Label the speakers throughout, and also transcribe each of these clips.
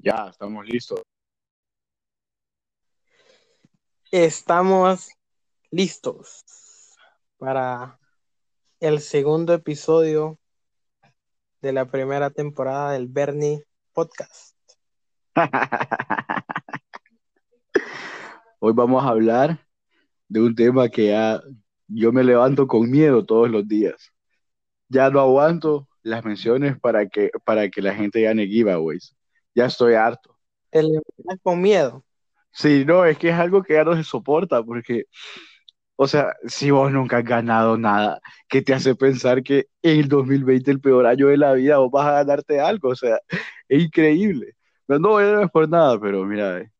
Speaker 1: Ya, estamos listos.
Speaker 2: Estamos listos para el segundo episodio de la primera temporada del Bernie Podcast.
Speaker 1: Hoy vamos a hablar de un tema que ya yo me levanto con miedo todos los días. Ya no aguanto las menciones para que, para que la gente gane giveaways. Ya estoy harto.
Speaker 2: Te levantas con miedo.
Speaker 1: Sí, no, es que es algo que ya no se soporta, porque, o sea, si vos nunca has ganado nada, ¿qué te hace pensar que el 2020, el peor año de la vida, vos vas a ganarte algo? O sea, es increíble. No, no, no es por nada, pero mira, eh.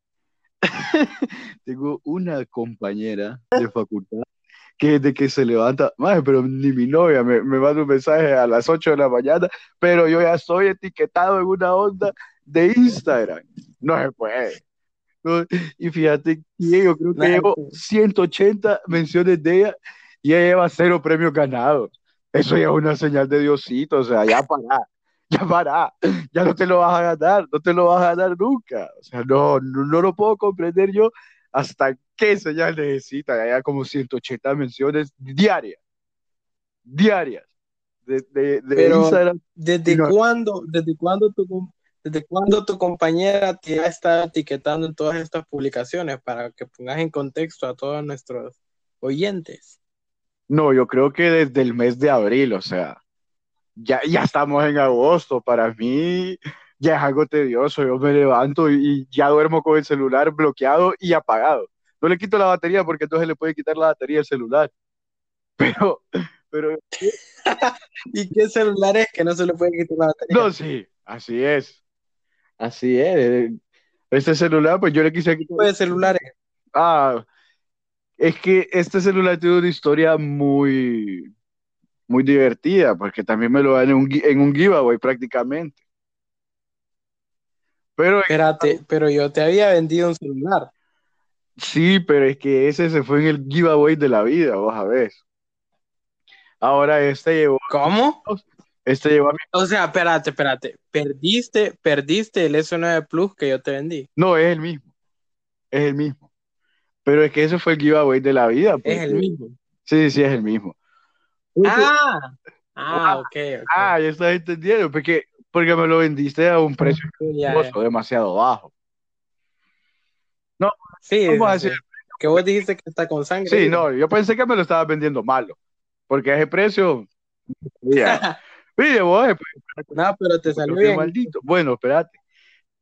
Speaker 1: tengo una compañera de facultad que desde que se levanta, madre, pero ni mi novia me, me manda un mensaje a las 8 de la mañana, pero yo ya estoy etiquetado en una onda de Instagram. No se puede. No, y fíjate que yo creo que
Speaker 2: Nada,
Speaker 1: llevo
Speaker 2: pues.
Speaker 1: 180 menciones de ella y ella lleva cero premios ganados. Eso ya es una señal de Diosito, o sea, ya para, ya para, ya no te lo vas a ganar, no te lo vas a ganar nunca. O sea, no, no, no lo puedo comprender yo hasta qué señal necesita. Ya como 180 menciones diarias, diarias de, de, de
Speaker 2: Pero,
Speaker 1: Instagram.
Speaker 2: ¿Desde
Speaker 1: No.
Speaker 2: cuándo, desde cuándo com- desde cuándo tu compañera te ya está etiquetando en todas estas publicaciones para que pongas en contexto a todos nuestros oyentes?
Speaker 1: No, yo creo que desde el mes de abril, o sea, ya, ya estamos en agosto. Para mí ya es algo tedioso. Yo me levanto y, y ya duermo con el celular bloqueado y apagado. No le quito la batería porque entonces le puede quitar la batería al celular. Pero, pero,
Speaker 2: ¿Y qué celular es que no se le puede quitar la batería?
Speaker 1: no, sí, así es. Así es. Este celular, pues yo le quise
Speaker 2: ¿Qué
Speaker 1: quitar.
Speaker 2: de celulares?
Speaker 1: Ah, es que este celular tiene una historia muy, muy divertida, porque también me lo dan en un, en un giveaway prácticamente. Pero
Speaker 2: Espérate, pero yo te había vendido un celular.
Speaker 1: sí, pero es que ese se fue en el giveaway de la vida, vos a ver. Ahora este llevó,
Speaker 2: ¿Cómo?
Speaker 1: Este llevó a mi-
Speaker 2: O sea, espérate, espérate. Perdiste, perdiste el S9 Plus que yo te vendí.
Speaker 1: No, es el mismo, es el mismo. Pero es que ese fue el giveaway de la vida.
Speaker 2: Es el mismo.
Speaker 1: Sí, sí, es el mismo.
Speaker 2: Ah, ah, ok, ok.
Speaker 1: Ah, ya estás entendiendo, porque, porque me lo vendiste a un precio costoso, demasiado bajo.
Speaker 2: Sí,
Speaker 1: ¿Cómo
Speaker 2: sí,
Speaker 1: así?
Speaker 2: sí. Que vos dijiste que está con sangre.
Speaker 1: Sí, no, yo pensé que me lo estabas vendiendo malo, porque a ese precio. Ya. Mire, vos, eh,
Speaker 2: No, pero te salió bien.
Speaker 1: maldito. Bueno, espérate.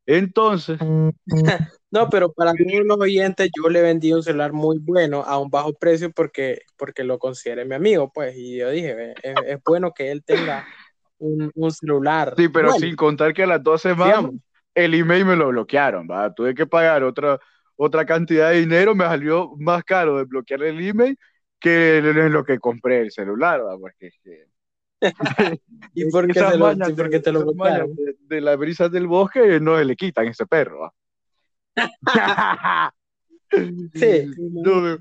Speaker 1: Entonces,
Speaker 2: No, pero para todos los oyentes, yo le vendí un celular muy bueno a un bajo precio porque, porque lo consideré mi amigo, pues. Y yo dije, "Ve, es, es bueno que él tenga un, un celular.
Speaker 1: sí, pero
Speaker 2: bueno,
Speaker 1: sin contar que a las dos semanas
Speaker 2: digamos.
Speaker 1: el email me lo bloquearon, ¿va? Tuve que pagar otra, otra cantidad de dinero, me salió más caro desbloquear el email que lo que compré el celular, ¿va? Porque que.
Speaker 2: ¿Y por qué,
Speaker 1: esas
Speaker 2: se lo, te lo bloquearon?
Speaker 1: de, de las brisas del bosque no se le quitan ese perro. ¿va?
Speaker 2: Sí.
Speaker 1: No,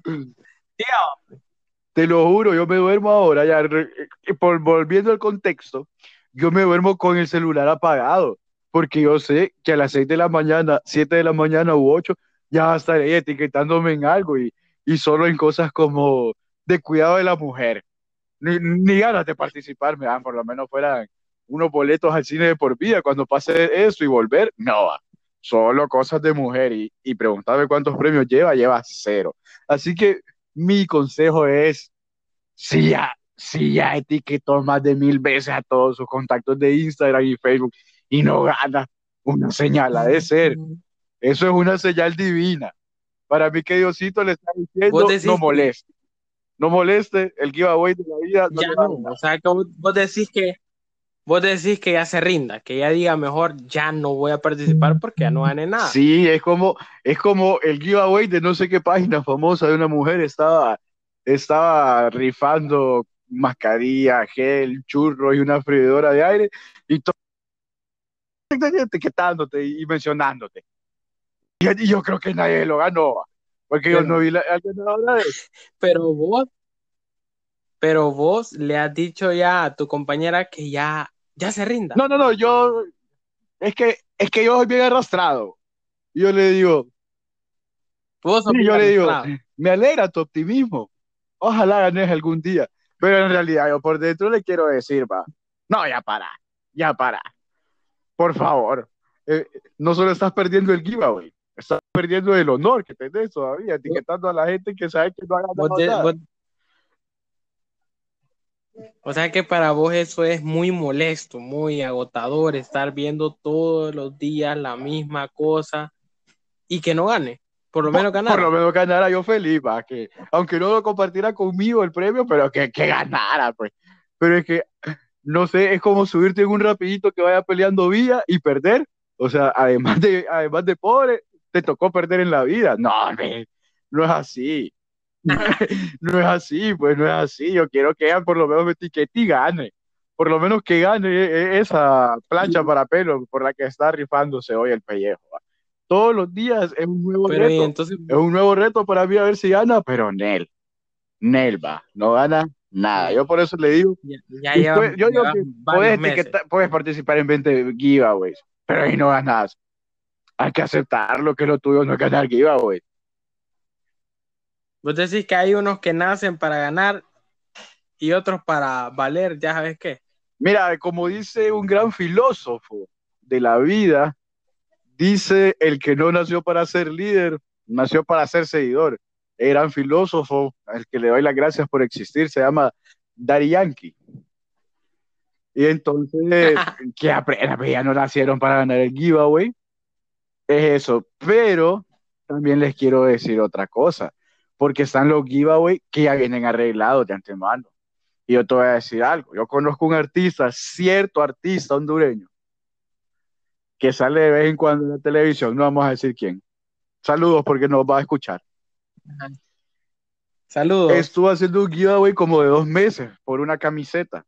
Speaker 1: te lo juro, yo me duermo ahora, ya, eh, por, volviendo al contexto, yo me duermo con el celular apagado, porque yo sé que a las 6 de la mañana, 7 de la mañana u 8, ya estaré etiquetándome en algo y, y solo en cosas como de cuidado de la mujer. Ni, ni ganas de participar me dan, por lo menos fueran unos boletos al cine de por vida cuando pase eso y volver, no va. Solo cosas de mujer y, y preguntarme cuántos premios lleva, lleva cero. Así que mi consejo es, si ya, si ya etiquetó más de mil veces a todos sus contactos de Instagram y Facebook y no gana, una señal ha de ser. Eso es una señal divina. Para mí que Diosito le está diciendo, no moleste. No moleste, el giveaway de la vida no
Speaker 2: Ya no, o sea, que vos, vos decís que vos decís que ya se rinda, que ya diga mejor, ya no voy a participar porque ya no gané nada.
Speaker 1: Sí, es como, es como el giveaway de no sé qué página famosa de una mujer estaba, estaba rifando mascarilla, gel, churro y una freidora de aire y todo etiquetándote y mencionándote. Y, y yo creo que nadie lo ganó, porque yo
Speaker 2: Pero-
Speaker 1: no vi la, la ganadora de
Speaker 2: Pero vos, pero vos le has dicho ya a tu compañera que ya, ya se rinda.
Speaker 1: No, no, no, yo, es que, es que yo soy bien arrastrado. Yo le digo,
Speaker 2: Vos
Speaker 1: sí, yo le digo, me alegra tu optimismo. Ojalá ganes algún día. Pero en realidad yo por dentro le quiero decir, va, no, ya para, ya para. Por favor. Eh, no solo estás perdiendo el giveaway, perdiendo el honor que tenés todavía, etiquetando a la gente que sabe que no ha
Speaker 2: Vos
Speaker 1: ganado
Speaker 2: de-
Speaker 1: nada.
Speaker 2: vos- O sea que para vos eso es muy molesto, muy agotador, estar viendo todos los días la misma cosa y que no gane, por lo menos ganar.
Speaker 1: Por lo menos ganara yo feliz, va, que aunque no lo compartiera conmigo el premio, pero que, que ganara, pues. Pero es que, no sé, es como subirte en un rapidito que vaya peleando vía y perder. O sea, además de, además de pobre, te tocó perder en la vida. No, no es así. No es así, pues no es así. Yo quiero que ella por lo menos me etiquete y gane. Por lo menos que gane e- esa plancha para pelo por la que está rifándose hoy el pellejo. va. Todos los días es un nuevo
Speaker 2: Pero
Speaker 1: reto.
Speaker 2: entonces,
Speaker 1: Es un nuevo reto para mí a ver si gana, pero Nel. Nel va, no gana nada. Yo por eso le digo,
Speaker 2: ya, ya llevan-
Speaker 1: yo digo que puedes, puedes participar en 20 giveaways, pero ahí no ganas. Hay que aceptarlo que lo tuyo no es ganar giveaways.
Speaker 2: Vos decís que hay unos que nacen para ganar y otros para valer, ya sabes qué.
Speaker 1: Mira, como dice un gran filósofo de la vida, dice el que no nació para ser líder, nació para ser seguidor. El gran filósofo, al que le doy las gracias por existir, se llama Daddy Yankee. Y entonces, que aprendan, pues ya no nacieron para ganar el giveaway. Es eso. Pero también les quiero decir otra cosa, porque están los giveaway que ya vienen arreglados de antemano. Y yo te voy a decir algo. Yo conozco un artista, cierto artista hondureño, que sale de vez en cuando en la televisión. No vamos a decir quién. Saludos porque nos va a escuchar.
Speaker 2: Saludos.
Speaker 1: Estuvo haciendo un giveaway como de dos meses por una camiseta.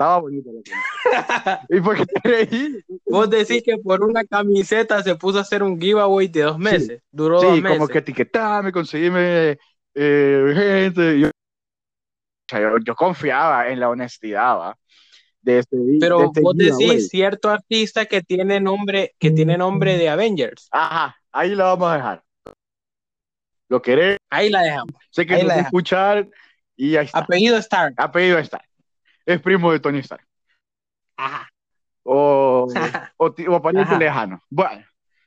Speaker 1: Estaba bonito. la. ¿Y por qué te reí?
Speaker 2: Vos decís que por una camiseta se puso a hacer un giveaway de dos meses. Duró
Speaker 1: Sí,
Speaker 2: dos meses.
Speaker 1: como que etiquetame, conseguime eh, gente. Yo, yo, yo confiaba en la honestidad, ¿va? De este, de
Speaker 2: Pero
Speaker 1: este
Speaker 2: vos
Speaker 1: giveaway.
Speaker 2: decís cierto artista que tiene nombre, que tiene nombre de Avengers.
Speaker 1: Ajá, ahí la vamos a dejar. Lo querés,
Speaker 2: Ahí la dejamos.
Speaker 1: sé que
Speaker 2: Ahí la dejamos.
Speaker 1: escuchar y ahí está.
Speaker 2: Apellido Stark.
Speaker 1: Apellido Stark. Es primo de Tony Stark.
Speaker 2: Ajá.
Speaker 1: O, o, o pariente lejano. Bueno,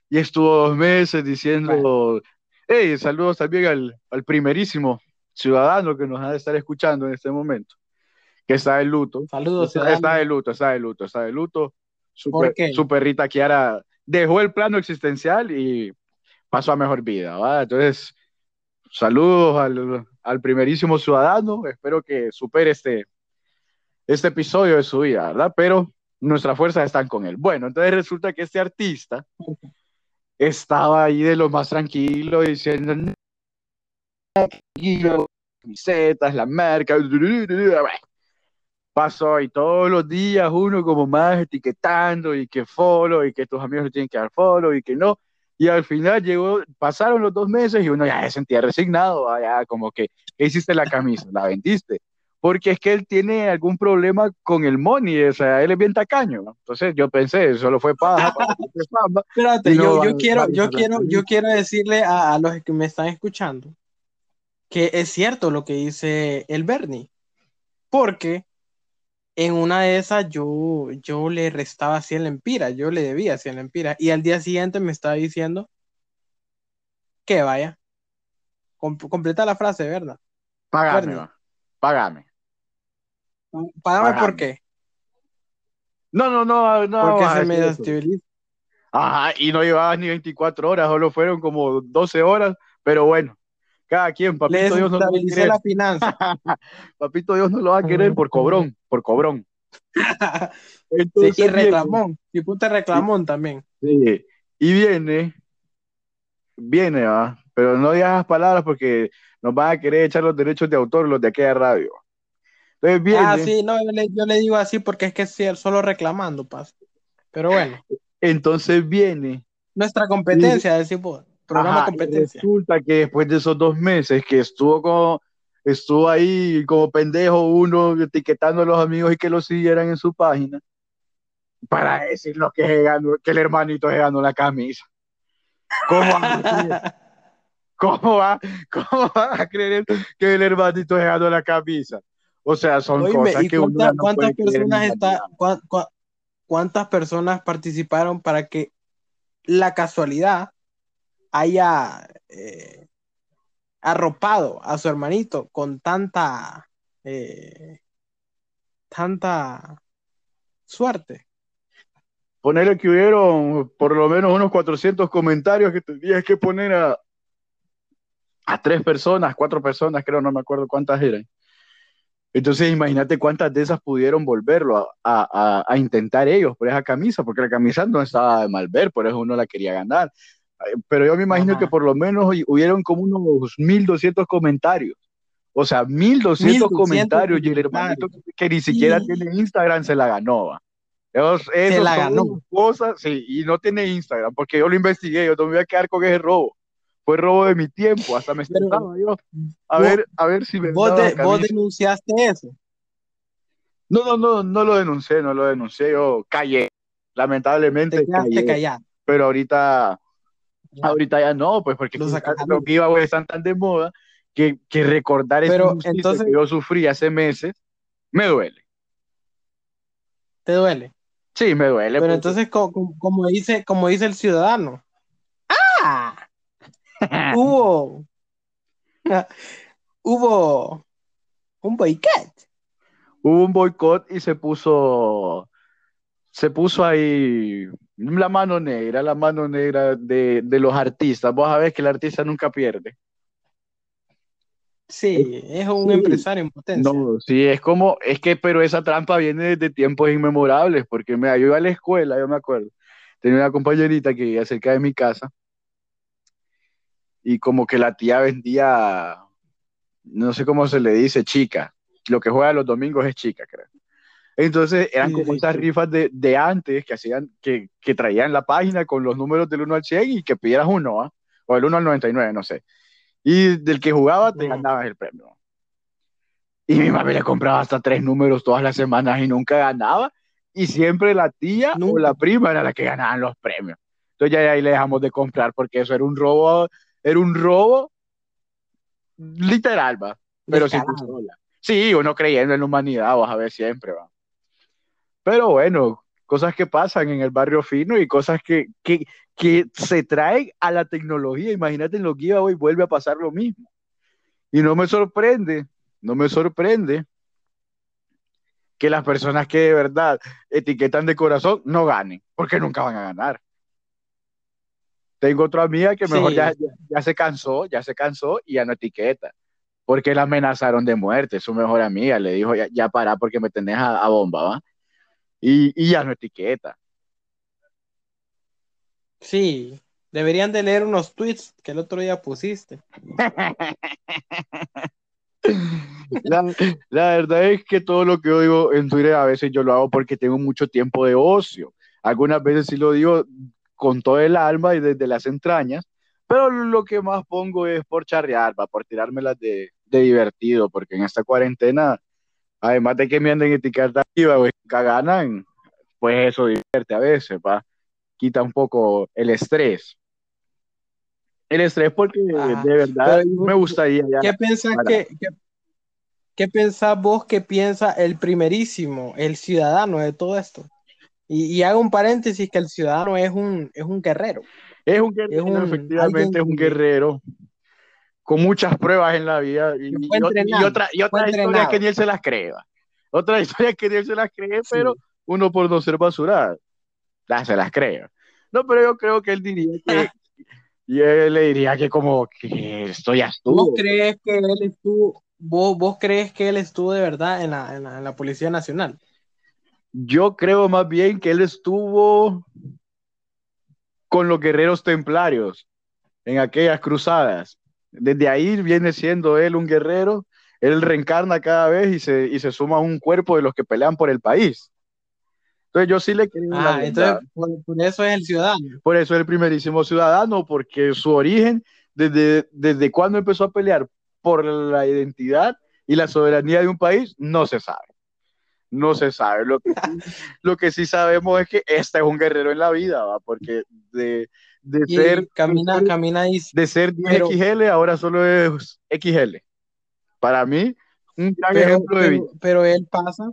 Speaker 1: y estuvo dos meses diciendo, hey, saludos también al, al primerísimo ciudadano que nos ha de estar escuchando en este momento, que está de luto.
Speaker 2: Saludos,
Speaker 1: Está,
Speaker 2: ciudadano.
Speaker 1: está de luto, está de luto, está de luto. Su,
Speaker 2: ¿Por qué?
Speaker 1: su perrita Kiara dejó el plano existencial y pasó a mejor vida, ¿va? Entonces, saludos al, al primerísimo ciudadano. Espero que supere este, este episodio de su vida, ¿verdad? Pero nuestras fuerzas están con él. Bueno, entonces resulta que este artista estaba ahí de lo más tranquilo diciendo "No, camisetas, la marca, pasó y todos los días uno como más etiquetando y que follow y que tus amigos tienen que dar follow y que no. Y al final llegó, pasaron los dos meses y uno ya se sentía resignado, ah, ya como que, ¿qué hiciste la camisa? ¿La vendiste? Porque es que él tiene algún problema con el money, o sea, él es bien tacaño. Entonces yo pensé, solo fue paja.
Speaker 2: Espérate,
Speaker 1: no
Speaker 2: yo, quiero, yo quiero, yo quiero decirle a, a los que me están escuchando que es cierto lo que dice el Bernie, porque en una de esas yo, yo le restaba 100 lempiras, yo le debía 100 lempiras, y al día siguiente me estaba diciendo que vaya, com- completa la frase, ¿verdad?
Speaker 1: Págame,
Speaker 2: Bernie.
Speaker 1: va, págame.
Speaker 2: Págame. por qué,
Speaker 1: No, no, no, no.
Speaker 2: porque se me desestabiliza.
Speaker 1: Ajá, y no llevabas ni 24 horas, solo fueron como 12 horas, pero bueno, cada quien, papito Dios no lo va a querer,
Speaker 2: la finanza.
Speaker 1: papito Dios no lo va a querer por cobrón, por cobrón.
Speaker 2: Sí, y reclamón, y puta reclamón también.
Speaker 1: sí, y viene, viene, va, pero no digas las palabras porque nos van a querer echar los derechos de autor los de aquella radio. Entonces viene,
Speaker 2: Ah, sí, no, yo le, yo le digo así porque es que sí, solo reclamando, pasa. Pero bueno,
Speaker 1: entonces viene
Speaker 2: nuestra competencia, decimos, programa
Speaker 1: Ajá,
Speaker 2: competencia.
Speaker 1: Resulta que después de esos dos meses que estuvo como, estuvo ahí como pendejo uno etiquetando a los amigos y que lo siguieran en su página, para decir lo que, se ganó, que el hermanito se ganó la camisa. ¿Cómo va, ¿Cómo va, cómo va a creer que el hermanito se ganó la camisa? O sea, son
Speaker 2: Oíme,
Speaker 1: cosas
Speaker 2: ¿y
Speaker 1: que uno
Speaker 2: cuánta-
Speaker 1: no
Speaker 2: cuántas personas está, cuántas personas participaron para que la casualidad haya eh, arropado a su hermanito con tanta eh, tanta suerte?
Speaker 1: Ponerle que hubieron por lo menos unos 400 comentarios que tendrías que poner a, a tres personas, cuatro personas, creo, no me acuerdo cuántas eran. Entonces, imagínate cuántas de esas pudieron volverlo a, a- a- intentar ellos por esa camisa, porque la camisa no estaba de mal ver, por eso uno la quería ganar. Pero yo me imagino
Speaker 2: Ajá.
Speaker 1: que por lo menos hu- hubieron como unos 1200 comentarios. O sea, 1200
Speaker 2: 1200
Speaker 1: comentarios y el hermanito que, ni siquiera
Speaker 2: Sí.
Speaker 1: tiene Instagram se la ganó. va. Esos, esos
Speaker 2: la ganó.
Speaker 1: cosas, sí, y no tiene Instagram, porque yo lo investigué, yo no me voy a quedar con ese robo. Fue robo de mi tiempo, hasta me estresaba yo. A
Speaker 2: vos-
Speaker 1: ver, a ver si me
Speaker 2: ¿Vos, de- vos denunciaste eso?
Speaker 1: No, no, no, no lo denuncié, no lo denuncié, yo callé. Lamentablemente
Speaker 2: Te quedaste callado.
Speaker 1: pero ahorita, ahorita ya no, pues porque
Speaker 2: Lo sacas a
Speaker 1: los
Speaker 2: luz.
Speaker 1: giveaways están tan de moda que, que recordar
Speaker 2: Pero, entonces-
Speaker 1: que yo sufrí hace meses me duele.
Speaker 2: ¿Te duele?
Speaker 1: Sí, me duele.
Speaker 2: Pero
Speaker 1: porque-
Speaker 2: entonces, co- co- como, dice, como dice el ciudadano. Hubo, hubo un boicot.
Speaker 1: hubo un boicot y se puso, se puso ahí la mano negra, la mano negra de, de los artistas. Vos sabés que el artista nunca pierde.
Speaker 2: Sí, es un
Speaker 1: Sí.
Speaker 2: empresario en potencia.
Speaker 1: No, sí, es como, es que, pero esa trampa viene desde tiempos inmemorables, porque mira, yo iba a la escuela, yo me acuerdo, tenía una compañerita que vivía cerca de mi casa, y como que la tía vendía, no sé cómo se le dice, chica, lo que juega los domingos es chica, creo. Entonces eran
Speaker 2: Sí,
Speaker 1: como
Speaker 2: sí,
Speaker 1: esas
Speaker 2: sí.
Speaker 1: rifas de, de antes que hacían, que, que traían la página con los números del 1 al 100 y que pidieras uno, ¿ah? O el 1 al 99, no sé. Y del que jugaba te ganabas el premio. Y mi mamá le compraba hasta tres números todas las semanas y nunca ganaba. Y siempre la tía o la prima era la que ganaban los premios. Entonces ya ahí le dejamos de comprar porque eso era un robo, era un robo literal, va. Pero sin pistola. Sí, uno creyendo en la humanidad, vas a ver siempre, va. Pero bueno, cosas que pasan en el barrio fino y cosas que, que, que se traen a la tecnología. Imagínate en los giveaways vuelve a pasar lo mismo. Y no me sorprende, no me sorprende que las personas que de verdad etiquetan de corazón no ganen, porque nunca van a ganar. Tengo otra amiga que mejor
Speaker 2: Sí.
Speaker 1: ya, ya, ya se cansó, ya se cansó y ya no etiqueta, porque la amenazaron de muerte, su mejor amiga le dijo, ya, ya para porque me tenés a, a bomba, ¿va? Y, y ya no etiqueta.
Speaker 2: Sí, deberían de leer unos tweets que el otro día pusiste.
Speaker 1: La, la verdad es que todo lo que yo digo en Twitter a veces yo lo hago porque tengo mucho tiempo de ocio. Algunas veces sí lo digo con todo el alma y desde las entrañas, pero lo que más pongo es por charrear, va, por tirármelas de, de divertido, porque en esta cuarentena, además de que me anden etiquetando arriba, güey, nunca ganan, pues eso divierte a veces, va, quita un poco el estrés. El estrés porque
Speaker 2: Ajá.
Speaker 1: de verdad
Speaker 2: Pero, ¿y vos-
Speaker 1: me gustaría ya.
Speaker 2: ¿Qué pensás que, que- qué pensás vos que piensa el primerísimo, el ciudadano de todo esto? Y, y hago un paréntesis que el ciudadano es un, es un guerrero.
Speaker 1: Es un guerrero,
Speaker 2: un-
Speaker 1: efectivamente, es un guerrero con muchas pruebas en la vida y, y y otra, y historias
Speaker 2: entrenado.
Speaker 1: que ni él se las cree. Otra historia que ni él se las cree,
Speaker 2: Sí.
Speaker 1: pero uno por no ser basurada, ya se las cree. No, pero yo creo que él diría que, y él le diría que como que esto ya
Speaker 2: ¿Vos crees que él estuvo, vos, vos crees que él estuvo de verdad en la, en la, en la Policía Nacional?
Speaker 1: Yo creo más bien que él estuvo con los guerreros templarios en aquellas cruzadas. Desde ahí viene siendo él un guerrero, él reencarna cada vez y se, y se suma a un cuerpo de los que pelean por el país. Entonces yo sí le la
Speaker 2: Ah, entonces por, por eso es el ciudadano.
Speaker 1: Por eso es el primerísimo ciudadano, porque su origen, desde, desde cuando empezó a pelear por la identidad y la soberanía de un país, no se sabe. No se sabe. Lo que, sí, lo que sí sabemos es que este es un guerrero en la vida, ¿va? porque de, de
Speaker 2: Y
Speaker 1: ser,
Speaker 2: camina,
Speaker 1: de,
Speaker 2: camina y
Speaker 1: de ser
Speaker 2: pero,
Speaker 1: 10XL, ahora solo es XL. Para mí, un gran
Speaker 2: pero,
Speaker 1: ejemplo de vida.
Speaker 2: pero, pero él pasa,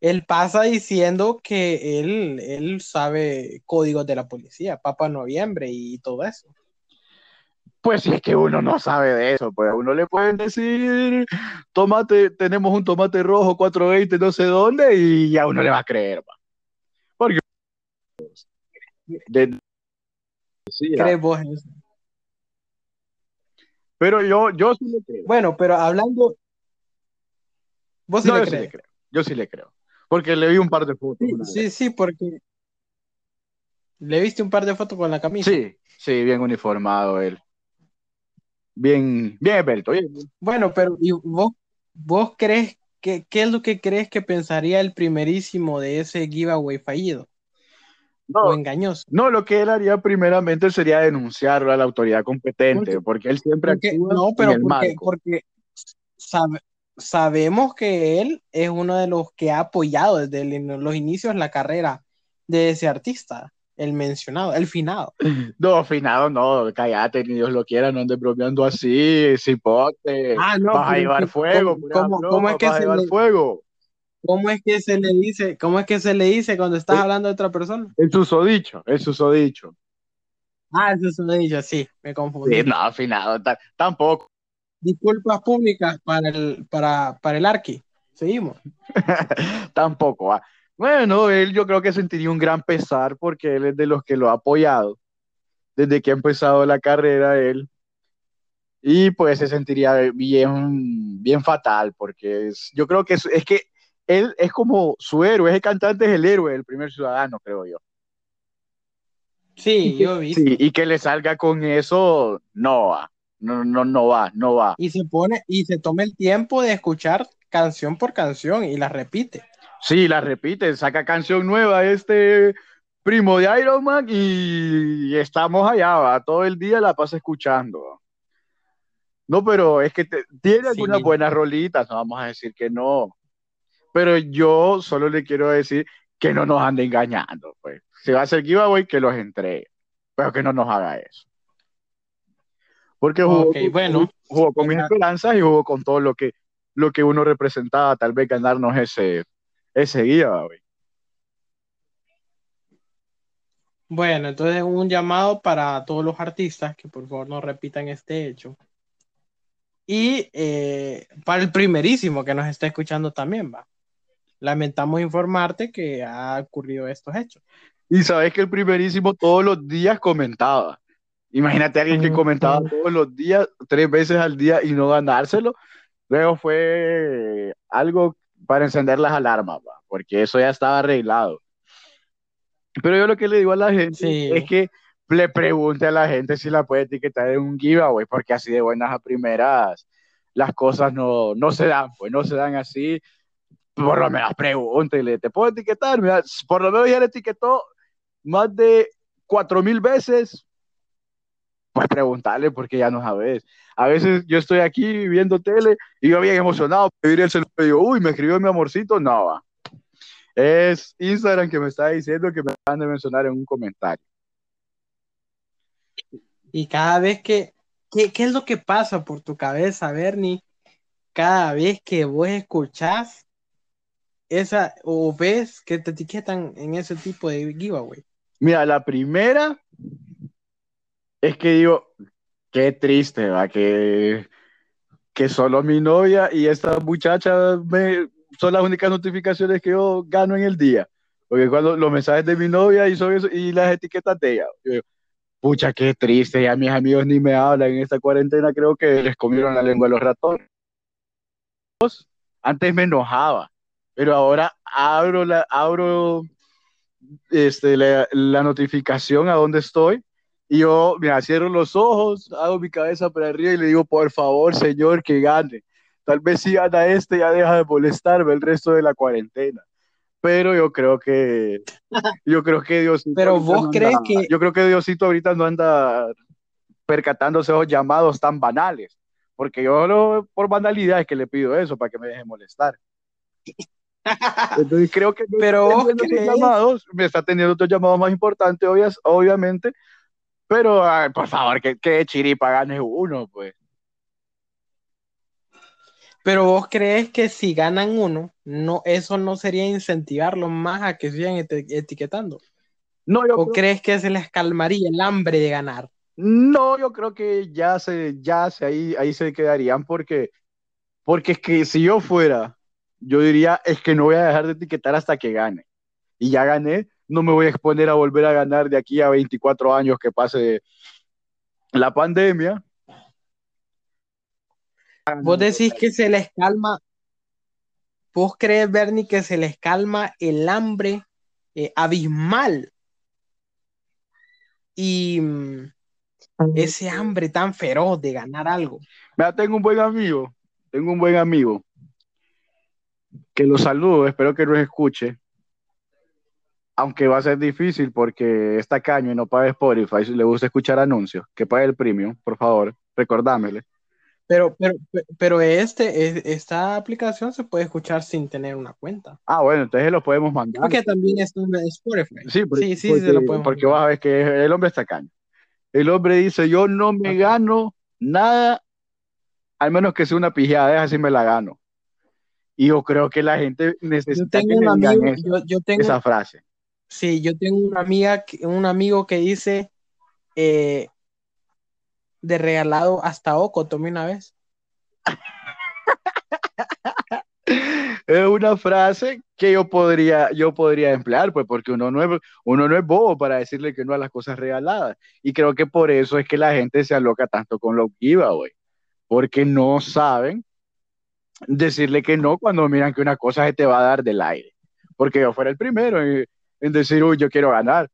Speaker 2: él pasa diciendo que él, él sabe códigos de la policía, Papa Noviembre y todo eso.
Speaker 1: Pues si es que uno no sabe de eso, pues a uno le pueden decir, tomate, tenemos un tomate rojo 420 no sé dónde, y a uno le va a creer, va. Porque de- sí.
Speaker 2: ¿Crees vos eso?
Speaker 1: Pero yo, yo sí le creo.
Speaker 2: Bueno, pero hablando, vos sí
Speaker 1: No,
Speaker 2: le
Speaker 1: yo sí le creo. Yo sí le creo. Porque le vi un par de fotos
Speaker 2: Sí, sí, sí, porque le viste un par de fotos con la camisa.
Speaker 1: Sí, sí, bien uniformado él. Bien, bien. Oye,
Speaker 2: Bueno, pero ¿y vos, vos crees que qué es lo que crees que pensaría el primerísimo de ese giveaway fallido o
Speaker 1: no,
Speaker 2: engañoso?
Speaker 1: no, lo que él haría primeramente sería denunciarlo a la autoridad competente,
Speaker 2: Porque,
Speaker 1: porque él siempre
Speaker 2: porque,
Speaker 1: actúa
Speaker 2: no,
Speaker 1: en
Speaker 2: pero
Speaker 1: el
Speaker 2: porque,
Speaker 1: marco.
Speaker 2: porque sabe- sabemos que él es uno de los que ha apoyado desde el- los inicios la carrera de ese artista, el mencionado, el finado.
Speaker 1: No, finado, no, cállate, ni Dios lo quiera, no andes bromeando así, cipote,
Speaker 2: Ah, no,
Speaker 1: vas a llevar fuego,
Speaker 2: ¿cómo, cómo, cómo es que
Speaker 1: vas a
Speaker 2: se
Speaker 1: llevar
Speaker 2: le,
Speaker 1: fuego.
Speaker 2: cómo es que se le dice, cómo es que se le dice cuando estás
Speaker 1: Eh,
Speaker 2: hablando de otra persona?
Speaker 1: El susodicho, el susodicho.
Speaker 2: Ah, eso se lo he dicho, sí, me
Speaker 1: Sí,
Speaker 2: confundí.
Speaker 1: no, finado, ta- tampoco.
Speaker 2: Disculpas públicas para el, para, para el Arqui. Seguimos.
Speaker 1: Tampoco. ah. Bueno, él yo creo que sentiría un gran pesar porque él es de los que lo ha apoyado desde que ha empezado la carrera él. Y pues se sentiría bien, bien fatal porque es, yo creo que es, es que él es como su héroe, ese cantante es el héroe del primer ciudadano, creo yo.
Speaker 2: Sí, yo
Speaker 1: sí, y que le salga con eso, no va, no, no, no va, no va.
Speaker 2: Y se pone y se toma el tiempo de escuchar canción por canción y la repite.
Speaker 1: Sí, la repite, saca canción nueva este primo de Iron Man y estamos allá, va, todo el día la pasa escuchando. No, pero es que te- tiene algunas
Speaker 2: Sí.
Speaker 1: buenas rolitas, no vamos a decir que no, pero yo solo le quiero decir que no nos ande engañando, pues. Si va a ser giveaway, que los entregue, pero que no nos haga eso. Porque jugó, con-
Speaker 2: bueno.
Speaker 1: jugó con mis esperanzas y jugó con todo lo que, lo que uno representaba, tal vez ganarnos ese, ese giveaway.
Speaker 2: Bueno, entonces un llamado para todos los artistas que por favor no repitan este hecho. Y eh, para el primerísimo que nos está escuchando también, va. Lamentamos informarte que ha ocurrido estos hechos.
Speaker 1: Y sabes que el primerísimo todos los días comentaba. Imagínate a alguien que comentaba todos los días, tres veces al día y no ganárselo. Luego fue algo para encender las alarmas, va, porque eso ya estaba arreglado. Pero yo lo que le digo a la gente
Speaker 2: Sí.
Speaker 1: es que le pregunte a la gente si la puede etiquetar en un giveaway, porque así de buenas a primeras las cosas no, no se dan, pues no se dan así. Por lo menos pregúntele, ¿te puedo etiquetar? Mira, por lo menos ya le etiquetó más de cuatro mil veces. Pues preguntarle porque ya no sabes. A veces yo estoy aquí viendo tele y yo bien emocionado, pedir el celular y digo, uy, me escribió mi amorcito. No, va. Es Instagram que me está diciendo que me van a mencionar en un comentario.
Speaker 2: Y cada vez que, ¿qué, qué es lo que pasa por tu cabeza, Bernie? Cada vez que vos escuchás esa o ves que te etiquetan en ese tipo de giveaway.
Speaker 1: Mira, la primera es que digo, qué triste, va, que, que solo mi novia y esta muchacha me, son las únicas notificaciones que yo gano en el día. Porque cuando los mensajes de mi novia y, son eso, y las etiquetas de ella, yo digo, pucha, qué triste, ya mis amigos ni me hablan en esta cuarentena, creo que les comieron la lengua a los ratones. Antes me enojaba, pero ahora abro la, abro este, la, la notificación a dónde estoy y yo, mira, cierro los ojos, hago mi cabeza para arriba y le digo, por favor, señor, que gane. Tal vez si gana este ya deja de molestarme el resto de la cuarentena. Pero yo creo que, yo creo que Diosito.
Speaker 2: Pero vos
Speaker 1: no
Speaker 2: crees
Speaker 1: anda-
Speaker 2: que-
Speaker 1: Yo creo que Diosito ahorita no anda percatándose esos llamados tan banales. Porque yo no, por banalidad es que le pido eso, para que me deje molestar. Entonces creo que
Speaker 2: Pero vos crees-
Speaker 1: llamados, me está teniendo otros llamados más importantes, obvias- obviamente, pero ay, por favor, que, que chiripa gane uno, pues.
Speaker 2: Pero vos crees que si ganan uno, no, eso no sería incentivarlos más a que sigan eti- etiquetando.
Speaker 1: No, yo
Speaker 2: ¿O
Speaker 1: creo-
Speaker 2: crees que se les calmaría el hambre de ganar?
Speaker 1: No, yo creo que ya se, ya se ahí, ahí se quedarían porque, porque es que si yo fuera, yo diría, es que no voy a dejar de etiquetar hasta que gane. Y ya gané, no me voy a exponer a volver a ganar de aquí a 24 años que pase la pandemia.
Speaker 2: Vos decís que se les calma, vos crees, Bernie, que se les calma el hambre eh, abismal y mm, ese hambre tan feroz de ganar algo.
Speaker 1: Mira, tengo un buen amigo, tengo un buen amigo que lo saludo, espero que nos escuche, aunque va a ser difícil porque está caño y no paga Spotify, si le gusta escuchar anuncios, que pague el premium, por favor, recordámele.
Speaker 2: Pero, pero, pero este, es- esta aplicación se puede escuchar sin tener una cuenta.
Speaker 1: Ah, bueno, entonces lo podemos mandar.
Speaker 2: Porque también está en Spotify.
Speaker 1: Sí, porque,
Speaker 2: sí, sí,
Speaker 1: porque,
Speaker 2: se lo podemos
Speaker 1: porque
Speaker 2: mandar.
Speaker 1: vas a ver que el hombre está caño. El hombre dice, yo no me gano nada, al menos que sea una pijada, si me la gano. Y yo creo que la gente
Speaker 2: Yo
Speaker 1: necesita que
Speaker 2: tengo
Speaker 1: le
Speaker 2: un amigo, yo, yo tengo,
Speaker 1: esa frase.
Speaker 2: Sí, yo tengo una amiga, un amigo que dice eh, de regalado hasta Oco, tomé una vez.
Speaker 1: Es una frase que yo podría, yo podría emplear, pues, porque uno no es, uno no es bobo para decirle que no a las cosas regaladas. Y creo que por eso es que la gente se aloca tanto con los giveaway, porque no saben decirle que no cuando miran que una cosa se te va a dar del aire. Porque yo fuera el primero en decir, uy, yo quiero ganar.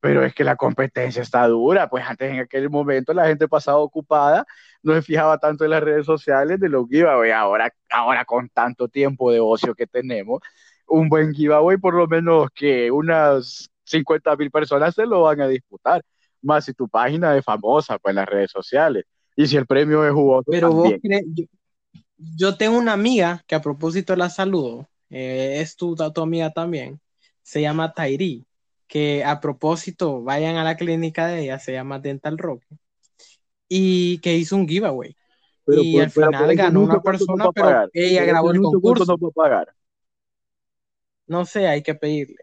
Speaker 1: Pero es que la competencia está dura, pues antes en aquel momento la gente pasaba ocupada, no se fijaba tanto en las redes sociales de los giveaway. Ahora, ahora con tanto tiempo de ocio que tenemos, un buen giveaway por lo menos que unas 50 mil personas se lo van a disputar. Más si tu página es famosa pues, en las redes sociales. Y si el premio es jugoso
Speaker 2: Pero vos
Speaker 1: también.
Speaker 2: crees, yo, yo tengo una amiga que a propósito la saludo, eh, es tu, tu amiga también, se llama Tairi, que a propósito vayan a la clínica de ella, se llama Dental Rock, y que hizo un giveaway.
Speaker 1: Pero
Speaker 2: y
Speaker 1: por-
Speaker 2: al final ganó una
Speaker 1: ¿cuánto nos
Speaker 2: persona, pero ella grabó el
Speaker 1: anuncio, ¿cuánto
Speaker 2: concurso.
Speaker 1: a pagar?
Speaker 2: No sé, hay que pedirle.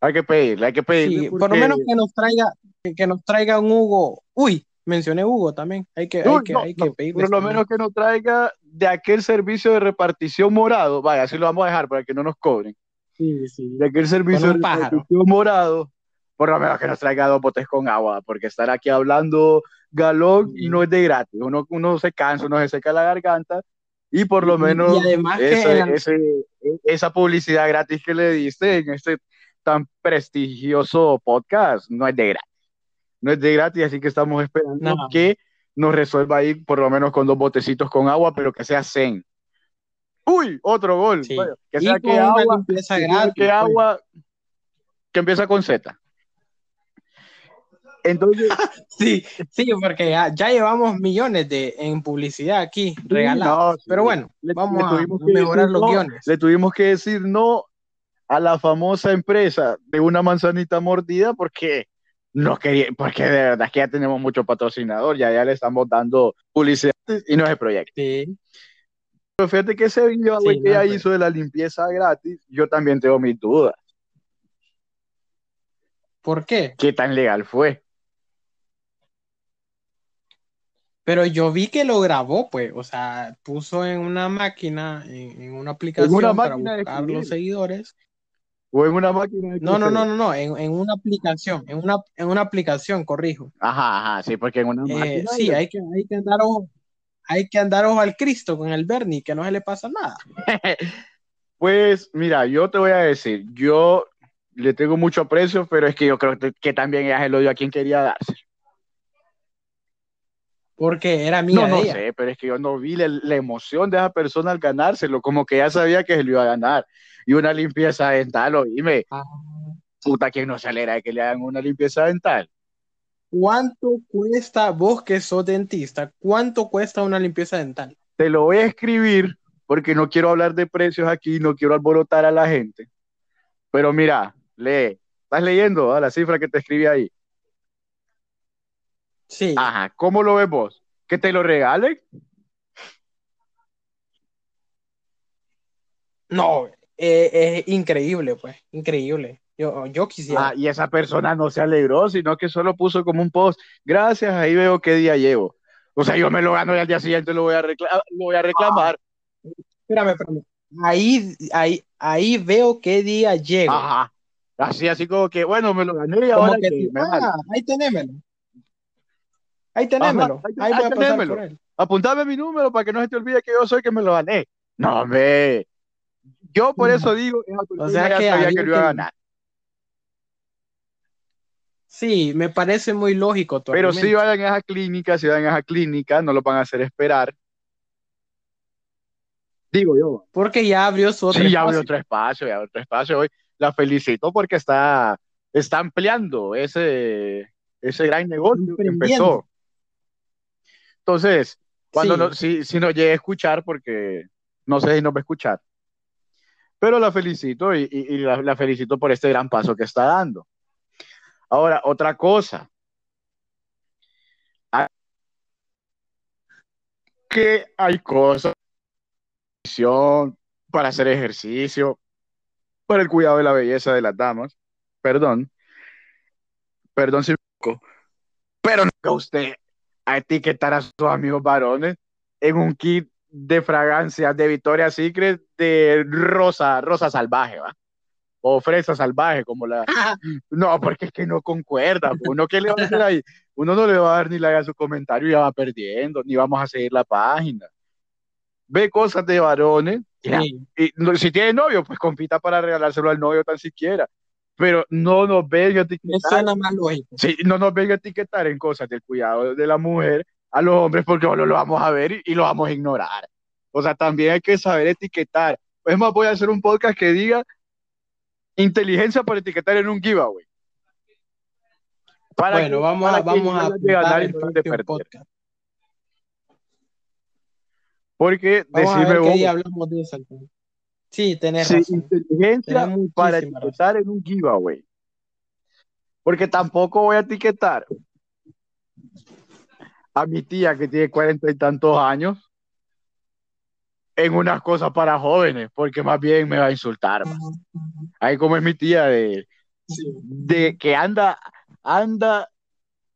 Speaker 1: Hay que pedirle, hay que pedirle.
Speaker 2: Sí, por lo menos que nos traiga, que, nos traiga un Hugo. Uy, mencioné Hugo también. Hay que, hay que,
Speaker 1: no,
Speaker 2: hay
Speaker 1: no,
Speaker 2: que pedirle.
Speaker 1: por lo menos que nos traiga de aquel servicio de repartición morado. Vaya, así lo vamos a dejar para que no nos cobren.
Speaker 2: Sí, sí.
Speaker 1: De aquel servicio de
Speaker 2: pájaro.
Speaker 1: morado, por lo menos que nos traiga dos botes con agua, porque estar aquí hablando galón y no es de gratis. Uno, uno se cansa, uno se seca la garganta y por lo menos
Speaker 2: además que
Speaker 1: ese-
Speaker 2: en la-
Speaker 1: ese- esa publicidad gratis que le diste en este tan prestigioso podcast no es de gratis. No es de gratis, así que estamos esperando
Speaker 2: No.
Speaker 1: que nos resuelva ahí por lo menos con dos botecitos con agua, pero que sea zen. Uy, otro gol.
Speaker 2: Sí.
Speaker 1: Bueno, que
Speaker 2: Y
Speaker 1: sea
Speaker 2: con
Speaker 1: que agua, sea
Speaker 2: gratis.
Speaker 1: que
Speaker 2: pues.
Speaker 1: agua que empieza con Z. Entonces,
Speaker 2: Sí, sí, porque ya, ya llevamos millones de, en publicidad aquí regalados.
Speaker 1: no, sí.
Speaker 2: Pero bueno,
Speaker 1: le-
Speaker 2: vamos
Speaker 1: le
Speaker 2: a
Speaker 1: tuvimos que
Speaker 2: mejorar los
Speaker 1: no,
Speaker 2: guiones.
Speaker 1: Le tuvimos que decir no a la famosa empresa de una manzanita mordida porque no quería, porque de verdad es que ya tenemos mucho patrocinador, ya, ya le estamos dando publicidad y no es el proyecto.
Speaker 2: Sí,
Speaker 1: Pero fíjate que ese video
Speaker 2: Sí,
Speaker 1: que
Speaker 2: no,
Speaker 1: ella
Speaker 2: pues.
Speaker 1: hizo de la limpieza gratis, yo también tengo mis dudas.
Speaker 2: ¿por qué?
Speaker 1: ¿Qué tan legal fue?
Speaker 2: Pero yo vi que lo grabó, pues, o sea, puso en una máquina, en, en una aplicación
Speaker 1: una
Speaker 2: para buscar los seguidores.
Speaker 1: ¿O en una máquina de
Speaker 2: No, no, no, no, no, en, en una aplicación, en una, en una aplicación, corrijo.
Speaker 1: Ajá, ajá, sí, porque en una
Speaker 2: Eh,
Speaker 1: máquina.
Speaker 2: sí, hay que, hay que andar ojo, hay que andar ojo al Cristo con el Bernie, que no se le pasa nada.
Speaker 1: Pues mira, yo te voy a decir, yo le tengo mucho aprecio, pero es que yo creo que, que también ella se lo dio a quien quería darse.
Speaker 2: Porque era amiga
Speaker 1: No, no
Speaker 2: ella.
Speaker 1: sé, pero es que yo no vi la, la emoción de esa persona al ganárselo, como que ya sabía que se lo iba a ganar. Y una limpieza dental, oíme,
Speaker 2: Ah,
Speaker 1: puta, ¿quién no se alegra de que le hagan una limpieza dental?
Speaker 2: ¿Cuánto cuesta, vos que sos dentista, cuánto cuesta una limpieza dental?
Speaker 1: Te lo voy a escribir porque no quiero hablar de precios aquí, no quiero alborotar a la gente. Pero mira, lee. ¿Estás leyendo ah, la cifra que te escribí ahí?
Speaker 2: Sí.
Speaker 1: Ajá, ¿cómo lo ves vos? ¿Que te lo regalen?
Speaker 2: No, eh, es increíble, pues, increíble. Yo, yo quisiera.
Speaker 1: Ah, y esa persona no se alegró, sino que solo puso como un post. Gracias, ahí veo qué día llevo. O sea, yo me lo gano y al día siguiente lo voy a, recla- lo voy a reclamar.
Speaker 2: Espérame, espérame. Ahí, ahí, ahí veo qué día llego.
Speaker 1: Ajá. Así, así como que, bueno, me lo gané y
Speaker 2: Como
Speaker 1: ahora
Speaker 2: que
Speaker 1: que
Speaker 2: tú,
Speaker 1: me vale.
Speaker 2: ah, ahí tenémelo. Ahí tenémelo.
Speaker 1: ahí-
Speaker 2: ahí
Speaker 1: ahí
Speaker 2: voy a pasar
Speaker 1: tenémelo.
Speaker 2: por él.
Speaker 1: Apuntame mi número para que no se te olvide que yo soy que me lo gané. No, hombre. Yo por eso digo,
Speaker 2: O sea
Speaker 1: ya
Speaker 2: que
Speaker 1: sabía
Speaker 2: ahí
Speaker 1: que lo iba a ganar.
Speaker 2: Sí, me parece muy lógico tu
Speaker 1: Pero si
Speaker 2: argumento.
Speaker 1: vayan a esa clínica, si vayan a esa clínica, no lo van a hacer esperar. Digo yo.
Speaker 2: Porque ya abrió su otro
Speaker 1: Sí, ya abrió
Speaker 2: espacio.
Speaker 1: otro espacio, ya abrió otro espacio hoy. La felicito porque está, está ampliando ese, ese gran negocio que empezó. Entonces, cuando
Speaker 2: Sí.
Speaker 1: no, si, si nos llegue a escuchar, porque no sé si nos va a escuchar, pero la felicito y, y- y la, la felicito por este gran paso que está dando. Ahora, otra cosa. Hay- Que hay cosas para hacer ejercicio, para el cuidado de la belleza de las damas. Perdón, perdón si me pero no usted a etiquetar a sus amigos varones en un kit de fragancias de Victoria's Secret de rosa, rosa salvaje, ¿va? O fresa salvaje, como la... No, porque es que no concuerda. pues, Uno que le va a hacer ahí, uno no le va a dar ni like a su comentario y ya va perdiendo, ni vamos a seguir la página. Ve cosas de varones
Speaker 2: Sí.
Speaker 1: y no- si tiene novio, pues compita para regalárselo al novio tan siquiera. Pero no nos
Speaker 2: Me
Speaker 1: etiquetar, sí, no nos a etiquetar en cosas del cuidado de la mujer a los hombres porque solo lo vamos a ver y, y lo vamos a ignorar. O sea, también hay que saber etiquetar. Es más, voy a hacer un podcast que diga inteligencia para etiquetar en un giveaway. Para
Speaker 2: Bueno,
Speaker 1: que-
Speaker 2: vamos a,
Speaker 1: para
Speaker 2: vamos a
Speaker 1: de ganar
Speaker 2: el
Speaker 1: de perder.
Speaker 2: podcast.
Speaker 1: Porque
Speaker 2: Vamos a
Speaker 1: decime
Speaker 2: ver qué
Speaker 1: vos,
Speaker 2: día hablamos de eso. Sí, tenés
Speaker 1: Sí,
Speaker 2: razón.
Speaker 1: inteligencia
Speaker 2: Tenés
Speaker 1: para
Speaker 2: razón.
Speaker 1: etiquetar en un giveaway. Porque tampoco voy a etiquetar a mi tía que tiene cuarenta y tantos años en unas cosas para jóvenes, porque más bien me va a insultar. va. Ahí como es mi tía de, de que anda, anda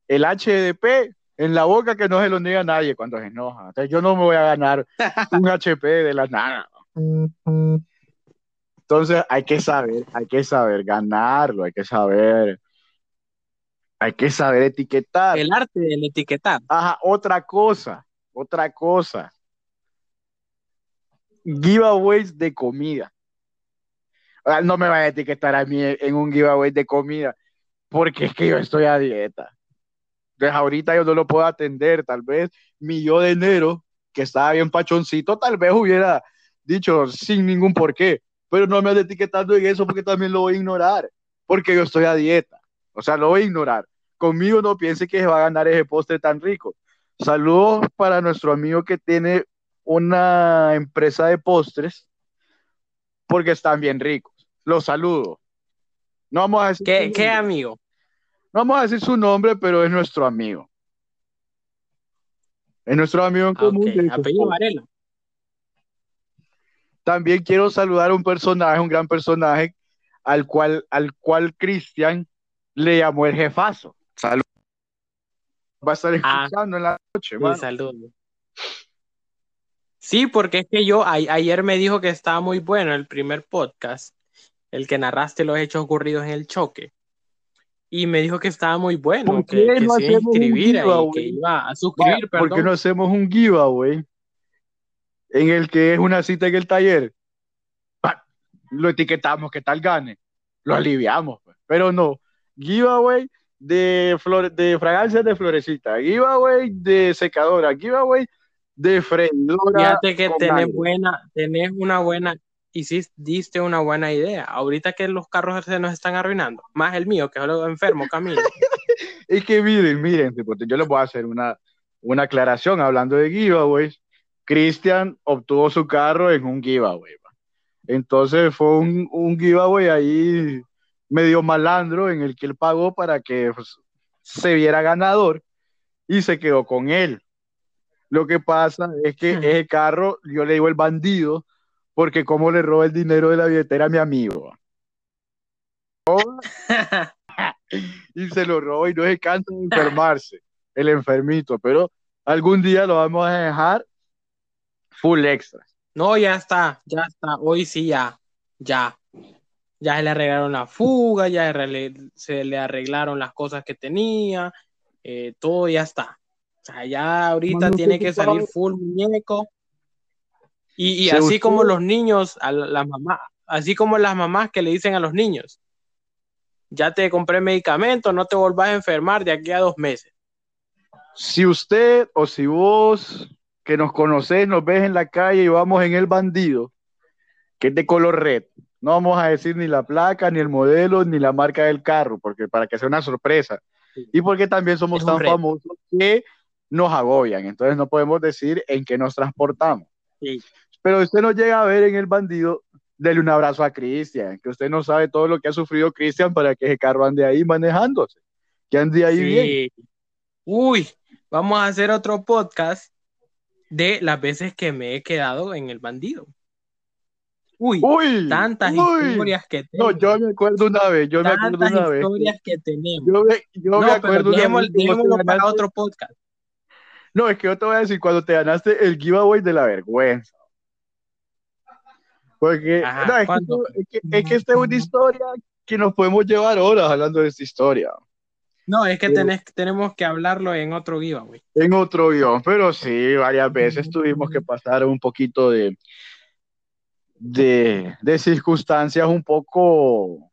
Speaker 1: el HDP en la boca que no se lo niega a nadie cuando se enoja. Entonces yo no me voy a ganar un HP de la nada. Entonces hay que saber, hay que saber ganarlo, hay que saber, hay que saber etiquetar.
Speaker 2: El arte del etiquetar.
Speaker 1: Ajá, otra cosa, otra cosa. Giveaways de comida. No me vayan a etiquetar a mí en un giveaway de comida, porque es que yo estoy a dieta. Entonces ahorita yo no lo puedo atender, tal vez mi yo de enero, que estaba bien pachoncito, tal vez hubiera dicho sin ningún porqué, pero no me ande etiquetando en eso porque también lo voy a ignorar, porque yo estoy a dieta. O sea, lo voy a ignorar. Conmigo no piense que se va a ganar ese postre tan rico. Saludos para nuestro amigo que tiene una empresa de postres, porque están bien ricos. Los saludo. No vamos a decir,
Speaker 2: ¿Qué, amigo?
Speaker 1: No vamos a decir su nombre, pero es nuestro amigo. Es nuestro amigo en
Speaker 2: Ah,
Speaker 1: común.
Speaker 2: Apellido. Varela.
Speaker 1: También quiero saludar a un personaje, un gran personaje, al cual, al cual Cristian le llamó el jefazo. Salud. Va a estar
Speaker 2: Ah,
Speaker 1: escuchando en la noche, mano.
Speaker 2: saludos. Sí, porque es que yo a- ayer me dijo que estaba muy bueno el primer podcast, el que narraste los hechos ocurridos en el choque. Y me dijo que estaba muy bueno,
Speaker 1: ¿Por
Speaker 2: que,
Speaker 1: qué
Speaker 2: que
Speaker 1: no
Speaker 2: se iba a
Speaker 1: hacemos un
Speaker 2: inscribir ahí, que iba a
Speaker 1: Vaya,
Speaker 2: suscribir,
Speaker 1: ¿por qué no hacemos un giveaway en el que es una cita en el taller? Lo etiquetamos, que tal gane. Lo aliviamos, pues. Pero no. Giveaway de, flor, de fragancias de florecita. Giveaway de secadora. Giveaway de freidora
Speaker 2: Fíjate que tenés
Speaker 1: aire.
Speaker 2: buena, tenés una buena, hiciste, diste una buena idea. Ahorita que los carros se nos están arruinando, más el mío, que solo enfermo camino.
Speaker 1: Es que miren, miren, yo les voy a hacer una, una aclaración hablando de giveaways. Cristian obtuvo su carro en un giveaway. Entonces fue un, un giveaway ahí medio malandro en el que él pagó para que pues, se viera ganador y se quedó con él. Lo que pasa es que ese carro, yo le digo el bandido, porque como le roba el dinero de la billetera a mi amigo. y se lo roba y no se cansa de enfermarse, el enfermito, pero algún día lo vamos a dejar full extra.
Speaker 2: No, ya está, ya está, hoy sí ya, ya. Ya se le arreglaron la fuga, ya se le arreglaron las cosas que tenía, eh, todo ya está. Sea, ya ahorita tiene que salir full muñeco. Y, y así como los niños, a las mamás, así como las mamás que le dicen a los niños, ya te compré medicamento, no te volvás a enfermar de aquí a dos meses.
Speaker 1: Si usted o si vos que nos conocés, nos ves en la calle y vamos en el bandido, que es de color red, no vamos a decir ni la placa, ni el modelo, ni la marca del carro, porque para que sea una sorpresa. Y porque también somos tan famosos que nos agobian, entonces no podemos decir en qué nos transportamos. Pero usted nos llega a ver en el bandido, dele un abrazo a Cristian, que usted no sabe todo lo que ha sufrido Cristian para que ese carro ande ahí manejándose, que ande ahí bien.
Speaker 2: Uy, vamos a hacer otro podcast de las veces que me he quedado en el bandido. Uy, tantas historias que
Speaker 1: tenemos. No, yo me acuerdo una vez, yo me acuerdo una vez.
Speaker 2: historias que tenemos.
Speaker 1: Yo me, yo me acuerdo
Speaker 2: una vez. para otro podcast.
Speaker 1: No, es que yo te voy a decir, cuando te ganaste el giveaway de la vergüenza. Porque no, es, que, es, que, esta es una historia que nos podemos llevar horas hablando de esta historia.
Speaker 2: No, es que tenés, tenemos que hablarlo en otro giveaway.
Speaker 1: En otro guion, pero sí, varias veces tuvimos que pasar un poquito de, de, de circunstancias un poco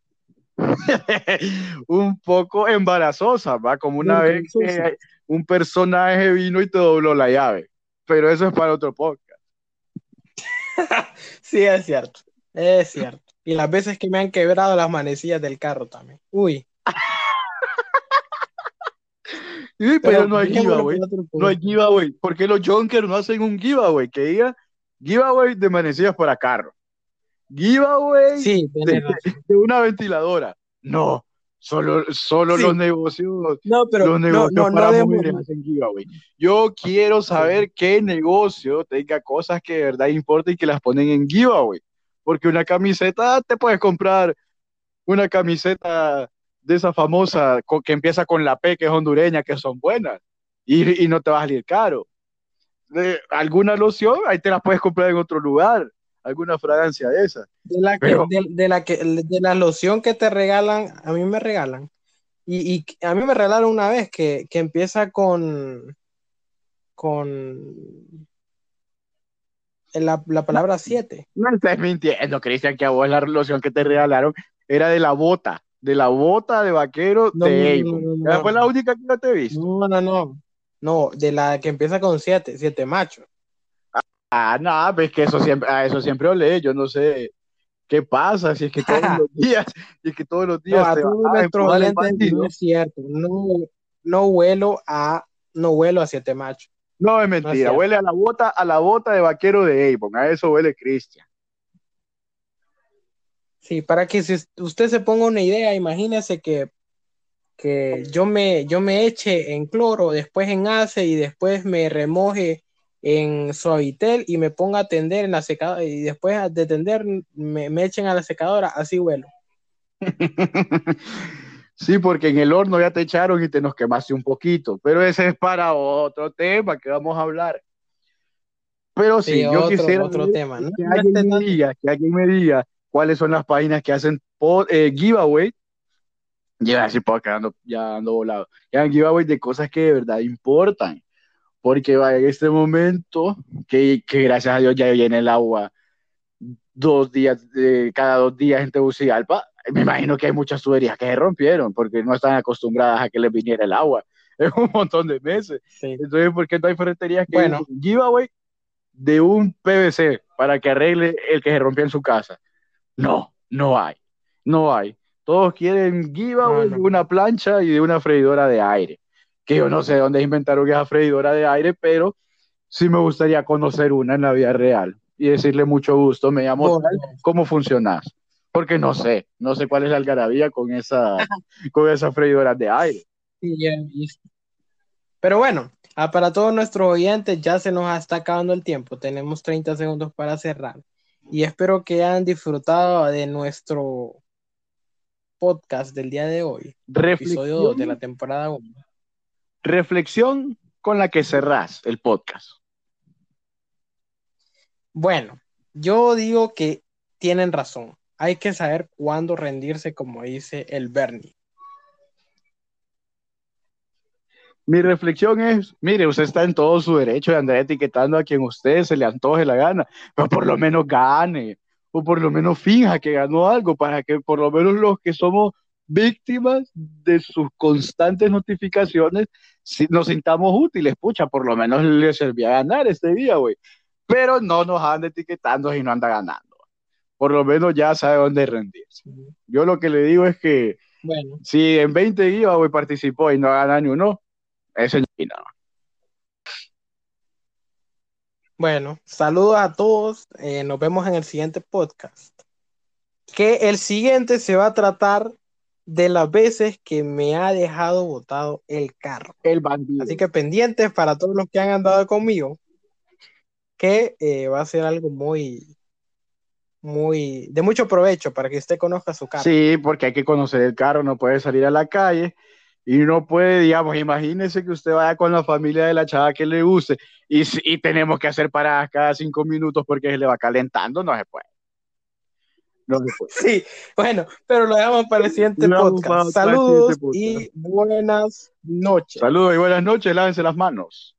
Speaker 1: un poco embarazosas, ¿va? Como una vez que un personaje vino y te dobló la llave. Pero eso es para otro podcast.
Speaker 2: sí, es cierto. Es cierto. Y las veces que me han quebrado las manecillas del carro también. Uy.
Speaker 1: pero, no hay giveaway. No hay giveaway. ¿Por qué los Junkers no hacen un giveaway? Que diga giveaway de manecillas para carro. Giveaway
Speaker 2: sí,
Speaker 1: de, de, una ventiladora. No, Solo, solo los negocios.
Speaker 2: No, pero
Speaker 1: los negocios no, para mujeres hacen giveaway. Yo quiero saber qué negocio tenga cosas que de verdad importan y que las ponen en giveaway. Porque una camiseta, te puedes comprar una camiseta de esa famosa que empieza con la P, que es hondureña, que son buenas. Y, y no te va a salir caro. De, alguna loción, ahí te la puedes comprar en otro lugar alguna fragancia de esa.
Speaker 2: De la, que, de, la que, de la loción que te regalan, a mí me regalan. Y, y a mí me regalaron una vez que, que empieza con con la, la palabra 7.
Speaker 1: No estás mintiendo, Cristian, que a vos la loción que te regalaron era de la bota, de la bota de vaquero de no, Fue la única que no te he visto.
Speaker 2: No, no, no. No, de la que empieza con 7, 7 machos.
Speaker 1: Ah, no, pues que eso siempre, a eso siempre olé, yo no sé qué pasa, si es que todos los días, si es que todos los días
Speaker 2: no, es cierto, no, no huelo a, no huelo a siete machos.
Speaker 1: No, es mentira, huele a la bota, a la bota de vaquero de Avon, a eso huele Cristian.
Speaker 2: Sí, para que si usted se ponga una idea, imagínese que, que yo me, yo me eche en cloro, después en ace y después me remoje en Suavitel y me ponga a tender en la secadora y después de tender me, me echen a la secadora, así vuelo.
Speaker 1: Sí, porque en el horno ya te echaron y te nos quemaste un poquito, pero ese es para otro tema que vamos a hablar. Pero sí, yo quisiera
Speaker 2: otro tema,
Speaker 1: que, alguien me diga, que alguien me diga cuáles son las páginas que hacen eh, giveaway. Ya así puedo quedando ya ando volado. Ya giveaway de cosas que de verdad importan porque va en este momento que, que, gracias a Dios ya viene el agua dos días, cada dos días en Tegucigalpa, me imagino que hay muchas tuberías que se rompieron porque no están acostumbradas a que les viniera el agua en un montón de meses. Entonces, ¿por qué no hay ferreterías que
Speaker 2: bueno.
Speaker 1: giveaway de un PVC para que arregle el que se rompió en su casa? No, no hay, no hay. Todos quieren giveaway de una plancha y de una freidora de aire que yo no sé dónde inventaron esa freidora de aire, pero sí me gustaría conocer una en la vida real y decirle mucho gusto, me llamo, ¿cómo funcionas? Porque no sé, no sé cuál es la algarabía con esa, con esas freidoras de aire.
Speaker 2: Pero bueno, ah, para todos nuestros oyentes ya se nos está acabando el tiempo. Tenemos 30 segundos para cerrar. Y espero que hayan disfrutado de nuestro podcast del día de hoy, episodio 2 de la temporada 1.
Speaker 1: Reflexión con la que cerrás el podcast.
Speaker 2: Bueno, yo digo que tienen razón. Hay que saber cuándo rendirse, como dice el Bernie.
Speaker 1: Mi reflexión es, mire, usted está en todo su derecho de andar etiquetando a quien usted se le antoje la gana, pero por lo menos gane, o por lo menos finja que ganó algo, para que por lo menos los que somos víctimas de sus constantes notificaciones si nos sintamos útiles. Pucha, por lo menos le servía ganar este día, güey. Pero no nos anda etiquetando y no anda ganando. Por lo menos ya sabe dónde rendirse. Yo lo que le digo es que
Speaker 2: Bueno,
Speaker 1: si en 20 iba, güey, participó y no gana ni uno, ese no.
Speaker 2: bueno, saludos a todos. eh, nos vemos en el siguiente podcast. Que el siguiente se va a tratar de las veces que me ha dejado botado el carro.
Speaker 1: El bandido.
Speaker 2: Así que pendientes para todos los que han andado conmigo, que eh, va a ser algo muy, muy, de mucho provecho para que usted conozca su carro.
Speaker 1: Sí, porque hay que conocer el carro, no puede salir a la calle y no puede, digamos, imagínese que usted vaya con la familia de la chava que le guste y, y tenemos que hacer paradas cada cinco minutos porque se le va calentando, no se puede. No se puede.
Speaker 2: Sí, bueno, pero lo dejamos para el siguiente
Speaker 1: Lo
Speaker 2: podcast. Saludos
Speaker 1: siguiente
Speaker 2: y buenas noches.
Speaker 1: Saludos y buenas noches, lávense las manos.